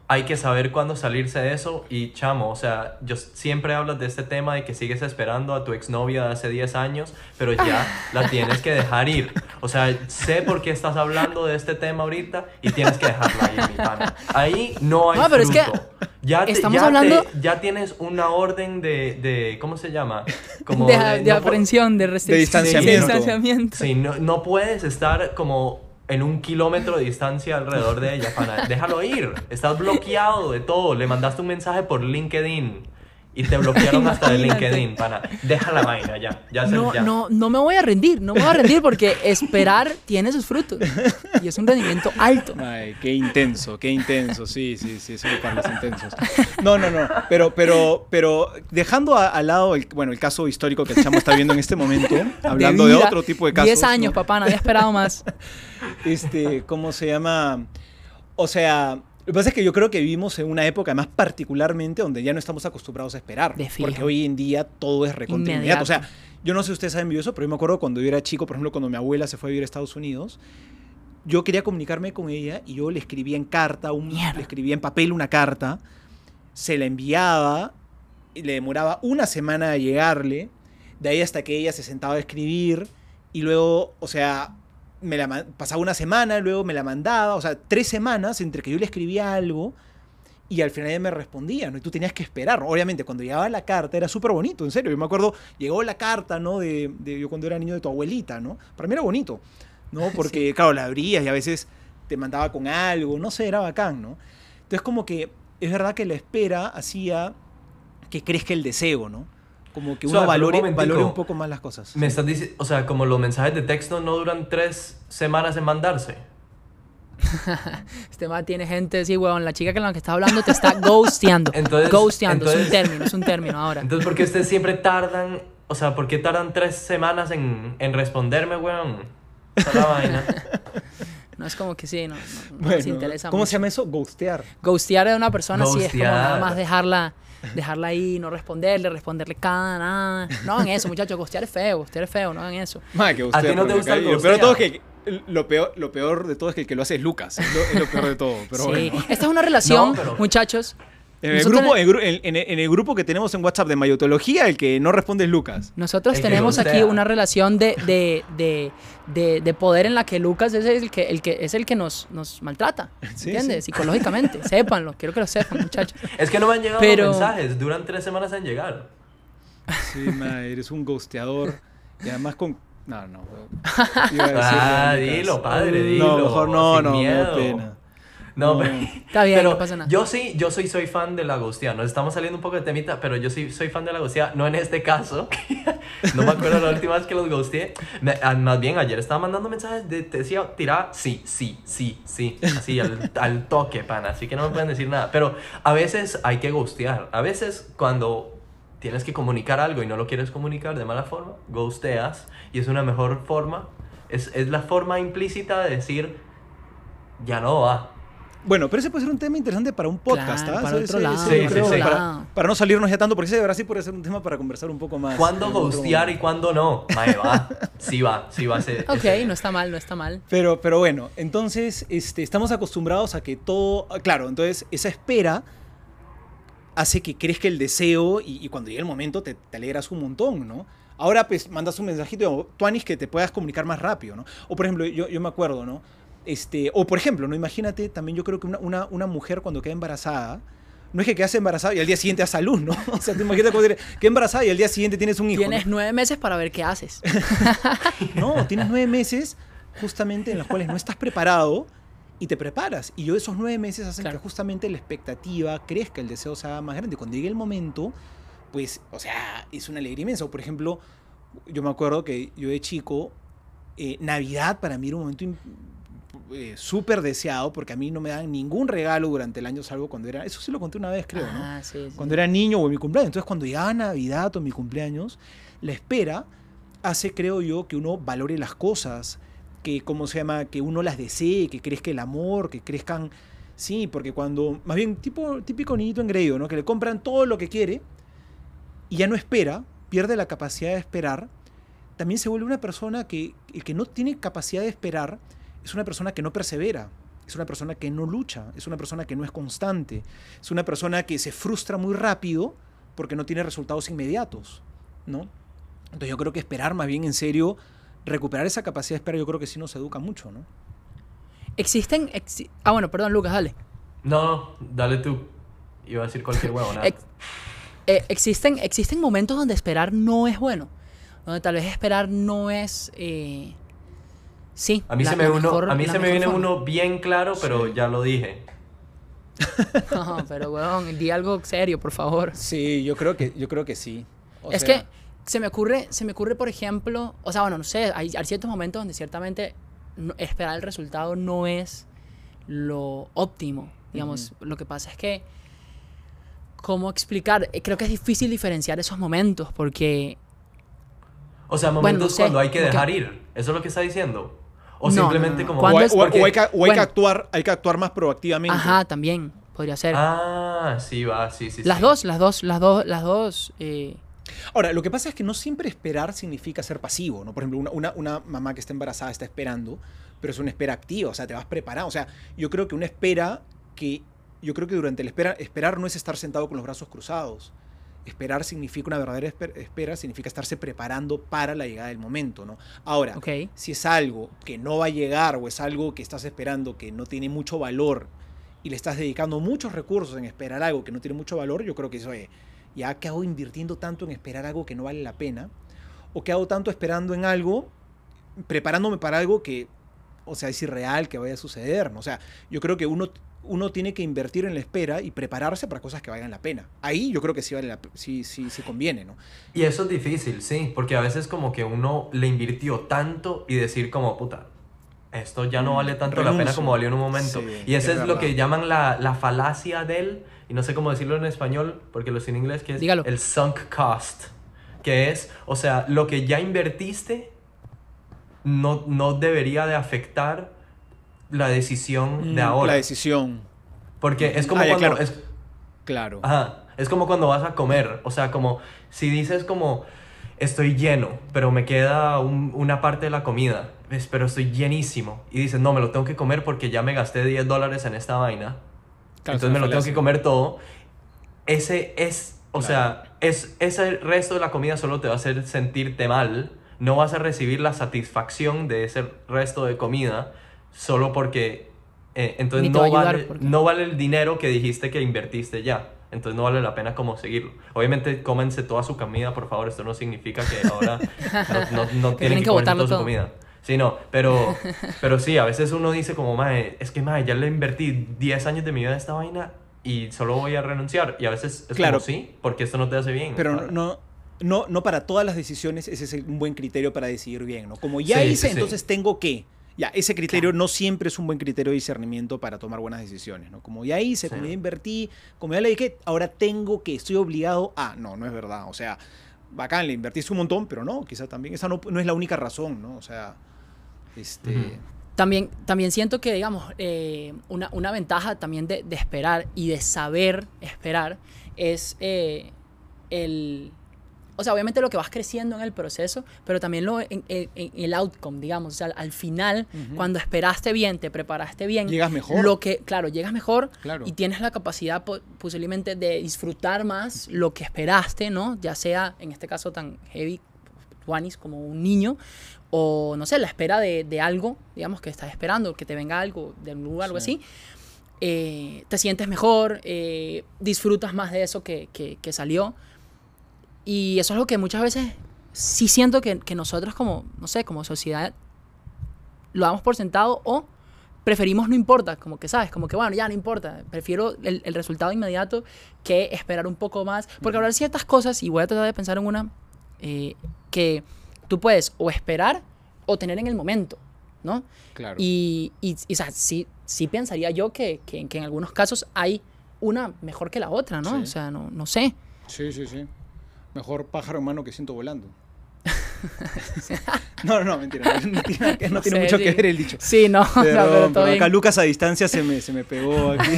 hay que saber cuándo salirse de eso y chamo, o sea, yo siempre hablas de este tema de que sigues esperando a tu exnovia de hace 10 años, pero ya la tienes que dejar ir. O sea, sé por qué estás hablando de este tema ahorita y tienes que dejarla ir, mi pana. Ahí no hay No, pero es que fruto. ya te- estamos ya te- hablando- ya tienes una orden de, de ¿cómo se llama? Como de, de- de no aprehensión, de restricción. distanciamiento. de distanciamiento. Sí, no, no puedes estar como en un kilómetro de distancia alrededor de ella, pana. Déjalo ir. Estás bloqueado de todo. Le mandaste un mensaje por LinkedIn y te bloquearon hasta de. LinkedIn, pana. Deja la vaina ya. Ya se No, ya. no, no me voy a rendir, no me voy a rendir porque esperar tiene sus frutos y es un rendimiento alto. Ay, qué intenso, qué intenso, sí, sí, sí, son panas intensos. No, no, no, pero, pero, pero dejando al lado, el, bueno, el caso histórico que el chamo está viendo en este momento, hablando de, vida, otro tipo de casos. 10 años, ¿no? papá, nadie ha esperado más. Este, ¿cómo se llama? O sea, lo que pasa es que yo creo que vivimos en una época más particularmente donde ya no estamos acostumbrados a esperar. Porque hoy en día todo es inmediato. O sea, yo no sé si ustedes saben eso, pero yo me acuerdo cuando yo era chico, por ejemplo, cuando mi abuela se fue a vivir a Estados Unidos, yo quería comunicarme con ella y yo le escribía en carta, un, Mierda. le escribía en papel una carta, se la enviaba y le demoraba una semana a llegarle, de ahí hasta que ella se sentaba a escribir y luego, o sea, me la pasaba una semana, luego me la mandaba, o sea, tres semanas entre que yo le escribía algo y al final ella me respondía, ¿no? Y tú tenías que esperar. Obviamente, cuando llegaba la carta era súper bonito, en serio. Yo me acuerdo, llegó la carta, ¿no? De, de yo cuando era niño de tu abuelita, ¿no? Para mí era bonito, ¿no? Porque, claro, la abrías y a veces te mandaba con algo, no sé, era bacán, ¿no? Entonces, como que es verdad que la espera hacía que crezca el deseo, ¿no? Como que O uno sea, pero un valore, valore un poco más las cosas. Me estás diciendo, o sea, como los mensajes de texto no duran tres semanas en mandarse. Este man tiene gente, sí, weón, la chica con la que está hablando te está ghosteando. Entonces- ghosteando, es un término, es un término ahora. Entonces, ¿por qué ustedes siempre tardan, o sea, por qué tardan tres semanas en, en responderme, weón? Esa es la vaina. No es como que sí, no, no, no Bueno, nos interesa ¿Cómo mucho. se llama eso? Ghostear. Ghostear a una persona sí es como nada más dejarla, dejarla ahí, no responderle, responderle cada nada. No hagan eso, muchachos, ghostear es feo, ghostear es feo, no hagan eso. Ma, que ¿A ghostear, ti no te gusta el de todo es que lo peor, lo peor de todo es que el que lo hace es Lucas. Es lo, es lo peor de todo. Pero sí, bueno. esta es una relación, No, pero- muchachos. En el, Nosotros- grupo, en, gru- en- en- en el grupo que tenemos en WhatsApp de Mayotología, el que no responde es Lucas. Nosotros El que tenemos aquí una relación de, de, de, de, de poder en la que Lucas es el que, el que, es el que nos, nos maltrata, Sí, ¿entiendes? sí. Psicológicamente, sépanlo, quiero que lo sepan, muchachos. Es que no me han llegado Pero- los mensajes, duran tres semanas en llegar. Sí, ma, eres un ghosteador. Y además con. No, no. Iba a decirle Ah, Lucas. dilo, padre, No, dilo. mejor no, sin no, me da miedo. pena. No, No. pero, Está bien, pero no pasa nada. Yo sí, yo soy, soy fan de la ghosteada. Nos estamos saliendo un poco de temita, pero yo sí soy fan de la ghosteada. No en este caso. no me acuerdo la última vez que los ghosteé. Me- ah, más bien, ayer estaba mandando mensajes de, te decía, tirá, sí, sí, sí, sí. Así, al, al toque, pana. Así que no me pueden decir nada. Pero a veces hay que ghostear. A veces cuando tienes que comunicar algo y no lo quieres comunicar de mala forma, ghosteas. Y es una mejor forma. Es, es la forma implícita de decir, ya no va. Bueno, pero ese puede ser un tema interesante para un podcast, Claro, ¿ah? para otro lado. Para, para no salirnos ya tanto, porque ese de verdad sí puede ser un tema para conversar un poco más. ¿Cuándo ghostear y cuándo no? Mae, va. Sí va, sí va a ser. Ok, ese- no está mal, no está mal. Pero, pero bueno, entonces este, estamos acostumbrados a que todo. Claro, entonces esa espera hace que crezca el deseo y, y cuando llega el momento te, te alegras un montón, ¿no? Ahora pues mandas un mensajito, Tuanis, que te puedas comunicar más rápido, ¿no? O por ejemplo, yo, yo me acuerdo, ¿no? Este, o por ejemplo, ¿no? Imagínate también yo creo que una, una, una mujer cuando queda embarazada, no es que quedas embarazada y al día siguiente a luz, ¿no? O sea, te imaginas cuando quedas embarazada y al día siguiente tienes un hijo. ¿no? Tienes nueve meses para ver qué haces. No, tienes nueve meses justamente en los cuales no estás preparado y te preparas. Y yo esos nueve meses hacen Claro. que justamente la expectativa crezca, el deseo sea más grande. Cuando llegue el momento, pues, o sea, es una alegría inmensa. O, por ejemplo, yo me acuerdo que yo de chico, eh, Navidad para mí era un momento eh, súper deseado porque a mí no me dan ningún regalo durante el año, salvo cuando era, eso sí lo conté una vez creo, ¿no? Ah, sí, sí. cuando era niño o en mi cumpleaños. Entonces, cuando llegaba Navidad o mi cumpleaños, la espera hace, creo yo, que uno valore las cosas, que, ¿cómo se llama? Que uno las desee, que crezca el amor, que crezcan... Sí, porque cuando, más bien, tipo, típico niñito engreído, ¿no? Que le compran todo lo que quiere y ya no espera, pierde la capacidad de esperar, también se vuelve una persona que que no tiene capacidad de esperar es una persona que no persevera, es una persona que no lucha, es una persona que no es constante, es una persona que se frustra muy rápido porque no tiene resultados inmediatos, ¿no? Entonces yo creo que esperar más bien en serio, recuperar esa capacidad de esperar, yo creo que sí nos educa mucho, ¿no? Existen... exi- ah, bueno, perdón, Lucas, dale. No, no, dale tú. Iba a decir cualquier huevo, nada. Ex- eh, existen, existen momentos donde esperar no es bueno. Donde tal vez esperar no es... eh, sí. A mí la- se me, uno, mejor- a mí se me viene forma. uno bien claro, pero ya lo dije. No, pero weón, di algo serio, por favor. Sí, yo creo que, yo creo que sí. O es sea, que se me ocurre, se me ocurre, por ejemplo, o sea, bueno, no sé, hay, hay ciertos momentos donde ciertamente no- esperar el resultado no es lo óptimo. Digamos, lo que pasa es que, ¿cómo explicar? Eh, Creo que es difícil diferenciar esos momentos porque O sea, Bueno, momentos no sé, cuando hay que como que- dejar ir. ¿Eso es lo que está diciendo? O No, simplemente no, no, no. como... o, ¿Cuándo hay, es? o- o hay Porque- que, o hay que actuar, hay que actuar más proactivamente. Ajá, también podría ser. Ah, sí, va, sí, sí. las sí. dos, las dos, las dos, las dos. eh, Ahora, lo que pasa es que no siempre esperar significa ser pasivo, ¿no? Por ejemplo, una, una- una mamá que está embarazada está esperando, pero es una espera activa, o sea, te vas preparando. O sea, yo creo que una espera que. Yo creo que durante la espera, esperar no es estar sentado con los brazos cruzados. Esperar significa una verdadera esper- espera, significa estarse preparando para la llegada del momento, ¿no? Ahora, si es algo que no va a llegar o es algo que estás esperando que no tiene mucho valor y le estás dedicando muchos recursos en esperar algo que no tiene mucho valor, yo creo que eso es, ya que hago invirtiendo tanto en esperar algo que no vale la pena o que hago tanto esperando en algo, preparándome para algo que, o sea, es irreal que vaya a suceder, ¿no? O sea, yo creo que uno, uno tiene que invertir en la espera y prepararse para cosas que valgan la pena. Ahí yo creo que sí, vale la, sí, sí, sí conviene, ¿no? Y eso es difícil, sí, porque a veces como que uno le invirtió tanto y decir como, puta, esto ya no Mm, vale tanto la pena como valió en un momento. Sí, y ese es es, lo que llaman la, la falacia del, y no sé cómo decirlo en español, porque lo sé en inglés, que es Dígalo. el sunk cost, que es, o sea, lo que ya invertiste no, no debería de afectar la decisión de Mm, ahora. La decisión, Porque es como Ah, ya, cuando... claro. es- claro. Ajá, es como cuando vas a comer, o sea, como si dices como estoy lleno, pero me queda un- una parte de la comida, ves, pero estoy llenísimo, y dices, no, me lo tengo que comer porque ya me gasté 10 dólares en esta vaina, Claro, es entonces me lo tengo que comer todo, ese es, o Claro. sea, es, ese resto de la comida solo te va a hacer sentirte mal, no vas a recibir la satisfacción de ese resto de comida solo porque... eh, entonces no vale, porque- no vale el dinero que dijiste que invertiste ya. Entonces no vale la pena como seguirlo. Obviamente cómense toda su comida, por favor. Esto no significa que ahora no, no, no Que tienen que, que toda su todo. comida. Sí, no, pero, pero sí, a veces uno dice como, mae, es que mae, ya le invertí 10 años de mi vida a esta vaina y solo voy a renunciar. Y a veces es Claro. como, sí, porque esto no te hace bien. Pero no, no, no para todas las decisiones ese es un buen criterio para decidir bien, ¿no? Como ya Sí, hice, sí, sí. entonces tengo que. Ya, ese criterio no siempre es un buen criterio de discernimiento para tomar buenas decisiones, ¿no? Como ya hice, como Sí. ya invertí, como ya le dije, ahora tengo que, estoy obligado a. No, no es verdad. O sea, bacán, le invertiste un montón, pero no, quizá también esa no, no es la única razón, ¿no? O sea, este. También, también siento que, digamos, eh, una, una ventaja también de, de esperar y de saber esperar es eh, el... O sea, obviamente lo que vas creciendo en el proceso, pero también lo, en, en- en el outcome, digamos. O sea, al final, cuando esperaste bien, te preparaste bien. Llegas mejor. Lo que, claro, llegas mejor Claro. y tienes la capacidad po- posiblemente de disfrutar más lo que esperaste, ¿no? Ya sea, en este caso, tan heavy, Juanis, como un niño, o no sé, la espera de, de algo, digamos, que estás esperando, que te venga algo de un lugar, algo Sí. así, eh, te sientes mejor, eh, disfrutas más de eso que, que- que salió. Y eso es lo que muchas veces sí siento que, que nosotros como, no sé, como sociedad lo damos por sentado o preferimos no importa, como que sabes, como que bueno, ya no importa, prefiero el, el resultado inmediato que esperar un poco más, porque habrá ciertas cosas, y voy a tratar de pensar en una, eh, que tú puedes o esperar o tener en el momento, ¿no? Claro. Y, y, y, o sea, sí, sí pensaría yo que, que, que en algunos casos hay una mejor que la otra, ¿no? Sí. O sea, no, no sé. Sí, sí, sí. Mejor pájaro en mano que siento volando. no, no, no, mentira. No, tiene, no No tiene sé, mucho sí. que ver el dicho. Sí, no, no, pero todo pero acá Lucas a distancia se me, se me pegó aquí.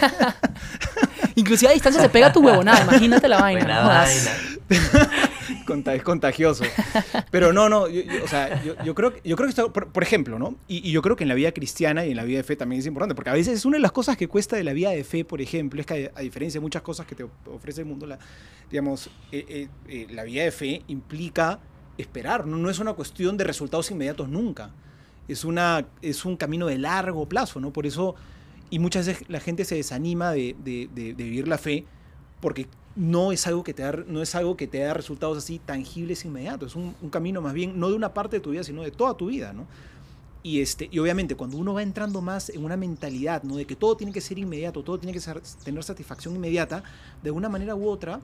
Inclusive a distancia se pega tu huevonada, imagínate la vaina. Buena no vaina. Es contagioso. Pero no, no, yo, yo- o sea, yo, yo creo, yo creo que esto, por, ejemplo, ¿no? Y, yo creo que en la vida cristiana y en la vida de fe también es importante, porque a veces es una de las cosas que cuesta de la vida de fe, por ejemplo, es que a, diferencia de muchas cosas que te ofrece el mundo, digamos, eh, eh, eh, la vida de fe implica esperar, ¿no? es una cuestión de resultados inmediatos nunca. Es, una, es un camino de largo plazo, ¿no? Por eso, y muchas veces la gente se desanima de, de- de- de vivir la fe porque no es algo que te da, no es algo que te da resultados así tangibles inmediatos. Es un, camino más bien, no de una parte de tu vida, sino de toda tu vida, ¿no? Y, este, y obviamente cuando uno va entrando más en una mentalidad, ¿no? De que todo tiene que ser inmediato, todo tiene que tener satisfacción inmediata, de una manera u otra,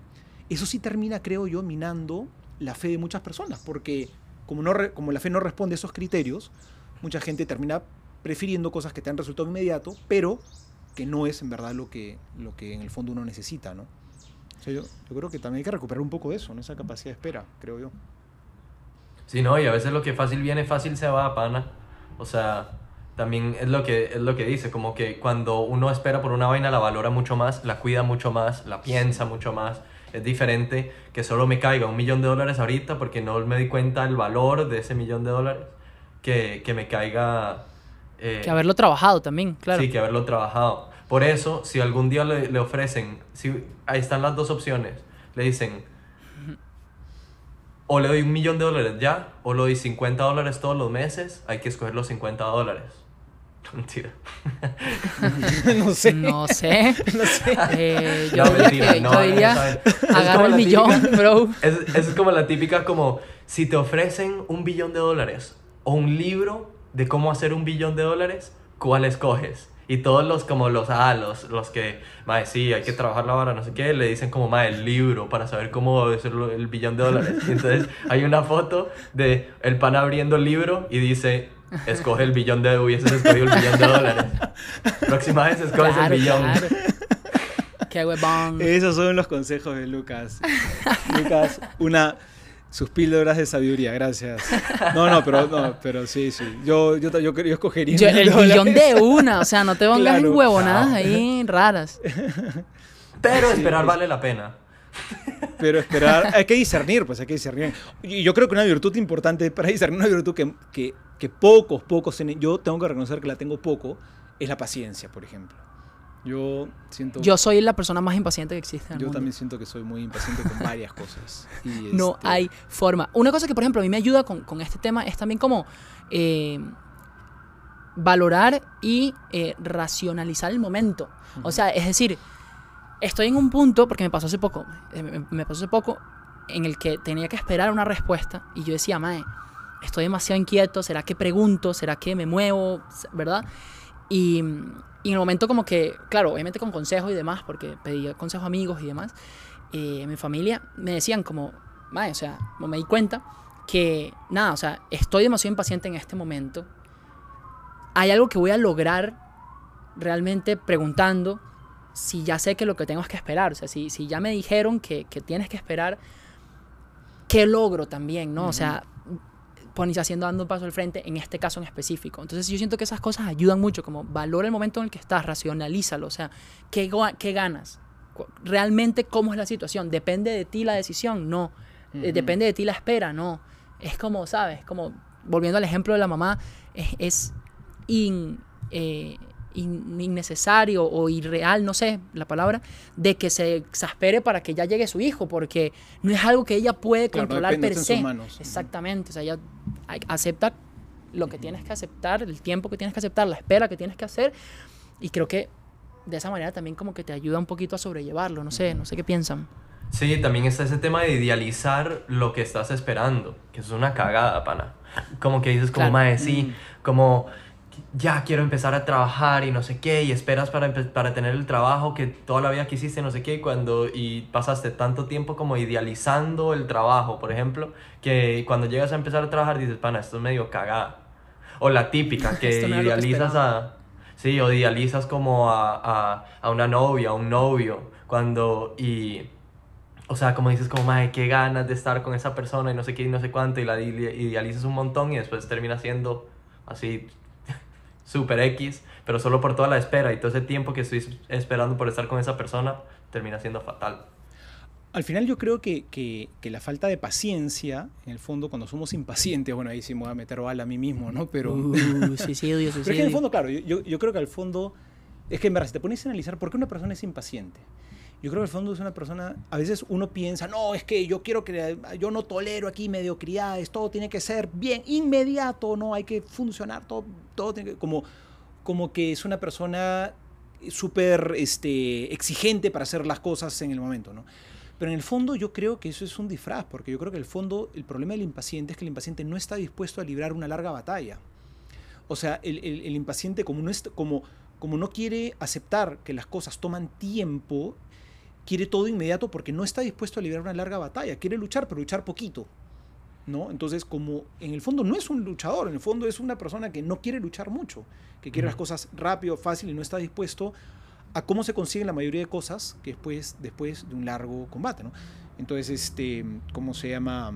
eso sí termina, creo yo, minando la fe de muchas personas, porque como, no como la fe no responde a esos criterios, mucha gente termina prefiriendo cosas que te dan resultado inmediato, pero que no es en verdad lo que, lo que en el fondo uno necesita, ¿no? O sea, yo, yo creo que también hay que recuperar un poco de eso, ¿no? esa capacidad de espera, creo yo. Sí, no, y a veces lo que fácil viene, fácil se va, pana. O sea, también es lo que, es lo que dice, como que cuando uno espera por una vaina la valora mucho más, la cuida mucho más, la piensa mucho más. Es diferente que solo me caiga un millón de dólares ahorita porque no me di cuenta el valor de ese millón de dólares, que, que me caiga... eh, Que haberlo trabajado también, claro. Sí, que haberlo trabajado. Por eso, si algún día le, le ofrecen, si, ahí están las dos opciones, le dicen, o le doy un millón de dólares ya, o le doy 50 dólares todos los meses, hay que escoger los 50 dólares. Mentira. no sé. No sé. No sé. Eh, yo No, diría, mentira, que, no, yo no diría. Es agarra el millón, típica- bro. Es, es como la típica como, si te ofrecen un billón de dólares o un libro de cómo hacer un billón de dólares, ¿cuál escoges? Y todos los como los, ah, los, los que, mae, sí, hay que trabajar la vara, no sé qué, le dicen como, mae, el libro para saber cómo hacerlo el billón de dólares. Y entonces hay una foto de el pan abriendo el libro y dice, escoge el billón de, hubieses escogido el billón de dólares. Próxima vez escoges Claro, el billón. claro. Qué huevón. Esos son los consejos de Lucas. Lucas, una sus píldoras de sabiduría, gracias. No, no, pero no, pero sí, sí. Yo yo, yo, yo escogería Yo- el billón de una, o sea, no te pongas Claro. en huevonadas ahí raras. Pero esperar vale la pena. Pero esperar, hay que discernir, pues hay que discernir. Y yo creo que una virtud importante para discernir, una virtud que, que, que pocos, pocos, tienen- yo tengo que reconocer que la tengo poco, es la paciencia, por ejemplo. Yo siento... Yo soy la persona más impaciente que existe en el yo mundo. también siento que soy muy impaciente con varias cosas. Y, No este, hay forma. Una cosa que, por ejemplo, a mí me ayuda con, con este tema es también como eh, valorar y eh, racionalizar el momento. O sea, es decir, estoy en un punto, porque me pasó hace poco, eh, me, me pasó hace poco, en el que tenía que esperar una respuesta y yo decía, Mae, estoy demasiado inquieto, ¿será que pregunto? ¿Será que me muevo? ¿Verdad? Y, y en el momento como que, claro, obviamente con consejos y demás, porque pedía consejos a amigos y demás, eh, mi familia me decían como, Mae, o sea, me di cuenta que, nada, o sea, estoy demasiado impaciente en este momento. Hay algo que voy a lograr realmente preguntando si ya sé que lo que tengo es que esperar. O sea, si, si ya me dijeron que, que tienes que esperar, ¿qué logro también, no? O sea, pones haciendo dando un paso al frente en este caso en específico. Entonces yo siento que esas cosas ayudan mucho, como valora el momento en el que estás, racionalízalo, o sea, ¿qué, qué ganas? ¿Realmente cómo es la situación? ¿Depende de ti la decisión? No. Eh. ¿Depende de ti la espera? No. Es como, ¿sabes? Como, volviendo al ejemplo de la mamá, es, es in- eh, in- innecesario o irreal, no sé la palabra, de que se exaspere para que ya llegue su hijo, porque no es algo que ella puede Claro, controlar per se. Exactamente, o sea, ella acepta lo que tienes que aceptar, el tiempo que tienes que aceptar, la espera que tienes que hacer, y creo que de esa manera también como que te ayuda un poquito a sobrellevarlo, no sé, no sé qué piensan. Sí, también está ese tema de idealizar lo que estás esperando, que es una cagada, pana. Como que dices, como, Claro. mae, sí, como, ya quiero empezar a trabajar y no sé qué, y esperas para, para tener el trabajo que toda la vida quisiste, no sé qué, y cuando, y pasaste tanto tiempo como idealizando el trabajo, por ejemplo, que cuando llegas a empezar a trabajar dices, pana, esto es medio cagada. O la típica, que no que idealizas esperaba. a... Sí, o idealizas como a, a, a una novia, a un novio, cuando... y o sea, como dices, como, madre, qué ganas de estar con esa persona y no sé qué y no sé cuánto, y la ide- idealizas un montón y después termina siendo así, super X, pero solo por toda la espera y todo ese tiempo que estoy esperando por estar con esa persona termina siendo fatal. Al final yo creo que, que- que la falta de paciencia, en el fondo, cuando somos impacientes, bueno, ahí sí me voy a meter bala a mí mismo, ¿no? Pero, Uh, suicidio, pero es que en suicidio. el fondo, claro, yo, yo- yo creo que al fondo, es que en verdad, si te pones a analizar por qué una persona es impaciente, yo creo que al fondo es una persona, a veces uno piensa, no, es que yo quiero que, yo no tolero aquí mediocridades, todo tiene que ser bien, inmediato, no, hay que funcionar, todo, todo tiene que, como, como que es una persona súper este, exigente para hacer las cosas en el momento, ¿no? Pero en el fondo yo creo que eso es un disfraz, porque yo creo que el fondo el problema del impaciente es que el impaciente no está dispuesto a librar una larga batalla. O sea, el, el- el impaciente como no, es, como, como no quiere aceptar que las cosas toman tiempo, quiere todo inmediato porque no está dispuesto a librar una larga batalla. Quiere luchar, pero luchar poquito. ¿no? Entonces, como en el fondo no es un luchador, en el fondo es una persona que no quiere luchar mucho, que quiere las cosas rápido, fácil y no está dispuesto a cómo se consiguen la mayoría de cosas que después, después de un largo combate, ¿no? Entonces, este, ¿cómo se llama?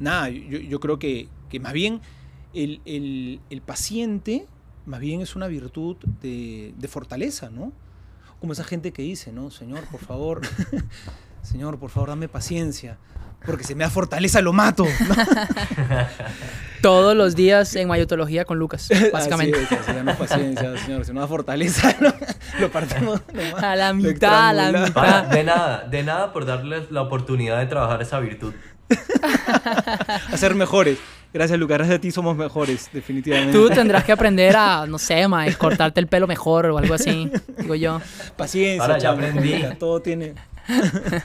Nada, yo, yo creo que, que más bien el, el- el paciente, más bien es una virtud de, de fortaleza, ¿no? Como esa gente que dice, ¿no? Señor, por favor, Señor, por favor, dame paciencia, porque si me da fortaleza lo mato. ¿no? Todos los días en mayotología con Lucas, básicamente. Así es, así, dame paciencia, Señor, si no da fortaleza, ¿no? lo partimos. nomás, A la mitad, a la mitad. De nada, de nada por darles la oportunidad de trabajar esa virtud. A ser mejores. Gracias, Lucas, gracias a ti somos mejores, definitivamente. Tú tendrás que aprender a, no sé, ma, cortarte el pelo mejor o algo así, digo yo. Paciencia, Ahora ya aprendí. mira, todo tiene...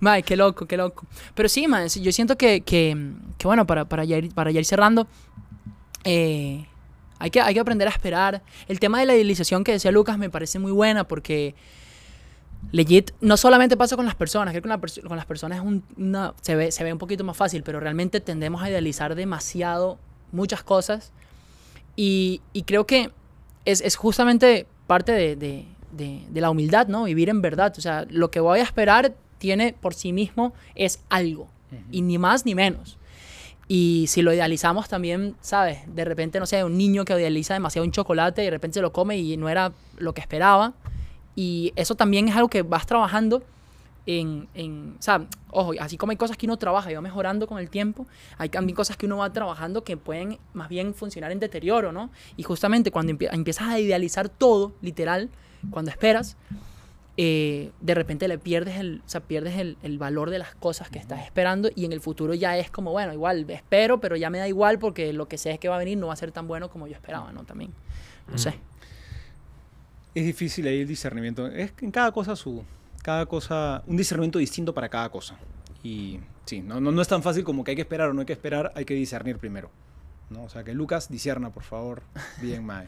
Mae, qué loco, qué loco. Pero sí, man, yo siento que, que, que, bueno, para, para, ya ir, para ya ir cerrando, eh, hay, que, hay que aprender a esperar. El tema de la idealización que decía Lucas me parece muy buena porque legit no solamente pasa con las personas, creo que con, la perso- con las personas es un- una, se, ve, se ve un poquito más fácil, pero realmente tendemos a idealizar demasiado muchas cosas y, y creo que es, es justamente parte de, de- de- de la humildad, ¿no? Vivir en verdad. O sea, lo que voy a esperar tiene por sí mismo es algo. Y ni más ni menos. Y si lo idealizamos también, ¿sabes? De repente, no sé, un niño que idealiza demasiado un chocolate y de repente se lo come y no era lo que esperaba. Y eso también es algo que vas trabajando en, en, o sea, ojo, así como hay cosas que uno trabaja y va mejorando con el tiempo, hay también cosas que uno va trabajando que pueden más bien funcionar en deterioro, ¿no? Y justamente cuando empie- empiezas a idealizar todo, literal, cuando esperas, eh, de repente le pierdes el, o sea, pierdes el, el valor de las cosas que estás esperando y en el futuro ya es como, bueno, igual espero, pero ya me da igual porque lo que sé es que va a venir no va a ser tan bueno como yo esperaba, ¿no? También, no sé. Es difícil ahí el discernimiento. Es que en cada cosa su... Cada cosa... Un discernimiento distinto para cada cosa. Y sí, no, no, no es tan fácil como que hay que esperar o no hay que esperar, hay que discernir primero. ¿no? O sea, que Lucas discierna, por favor. Bien, Mae.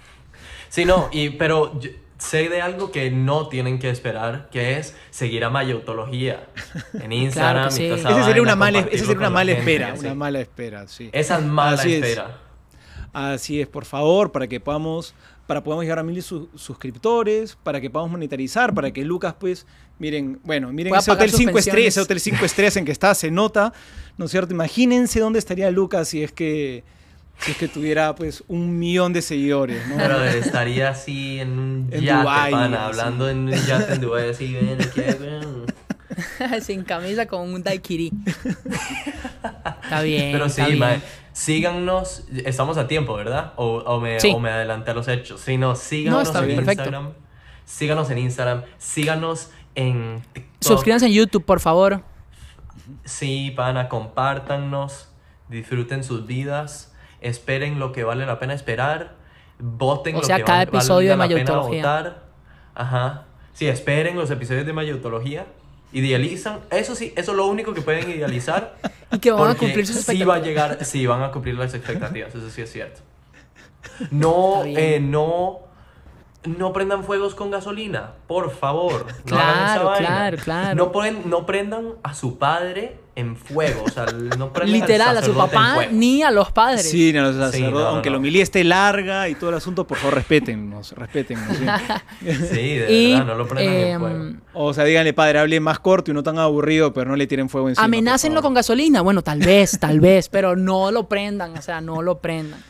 Sí, no, y, pero yo sé de algo que no tienen que esperar, que es seguir a Mayotología en Instagram. sí. y toda esa Esa sería una mala, esa sería una mala gente, espera. sí. Una mala espera, sí. Esa es mala Así es. espera. Así es, por favor, para que podamos, para podamos llegar a mil su- suscriptores, para que podamos monetarizar, para que Lucas, pues, miren, bueno, miren Pueda ese hotel sus 5 estrellas, ese hotel 5 estrellas en que está, se nota, ¿no es cierto? Imagínense dónde estaría Lucas si es que, si es que tuviera, pues, un millón de seguidores, ¿no? Pero estaría así en un En yate, pana, así. hablando en un yate en Dubái, así, ven aquí, ven. Sin camisa con un daiquiri. Está bien. Pero está sí, bien. síganos, estamos a tiempo, ¿verdad? O, o me, Sí. o me adelanté a los hechos. Sí, no, síganos en bien, perfecto. Instagram. Síganos en Instagram, síganos en TikTok. Suscríbanse en YouTube, por favor. Sí, pana, compártannos, disfruten sus vidas, esperen lo que vale la pena esperar, voten O lo sea, que cada val- episodio de la pena votar. Ajá. Sí, esperen los episodios de Mayotología. Idealizan, eso sí, eso es lo único que pueden idealizar. Y que van a cumplir sus sí va a expectativas. llegar, sí van a cumplir las expectativas, eso sí es cierto. No, eh, no, no prendan fuegos con gasolina, por favor. No Claro, claro, claro. No, ponen- no prendan a su padre en fuego, o sea, no al Literal, a su papá ni a los padres. Sí, no, los Sí, sacerdotes, no, no, aunque no. la homilía esté larga y todo el asunto, por favor, respétennos, respétennos. ¿sí? Sí, de Y, verdad, no lo prendan en em, fuego. O sea, díganle, padre, hable más corto y no tan aburrido, pero no le tiren fuego encima. Amenácenlo con gasolina. Bueno, tal vez, tal vez, pero no lo prendan, o sea, no lo prendan.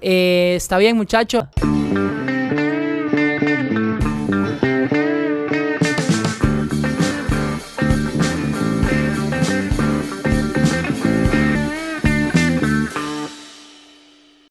Eh, está bien, muchachos.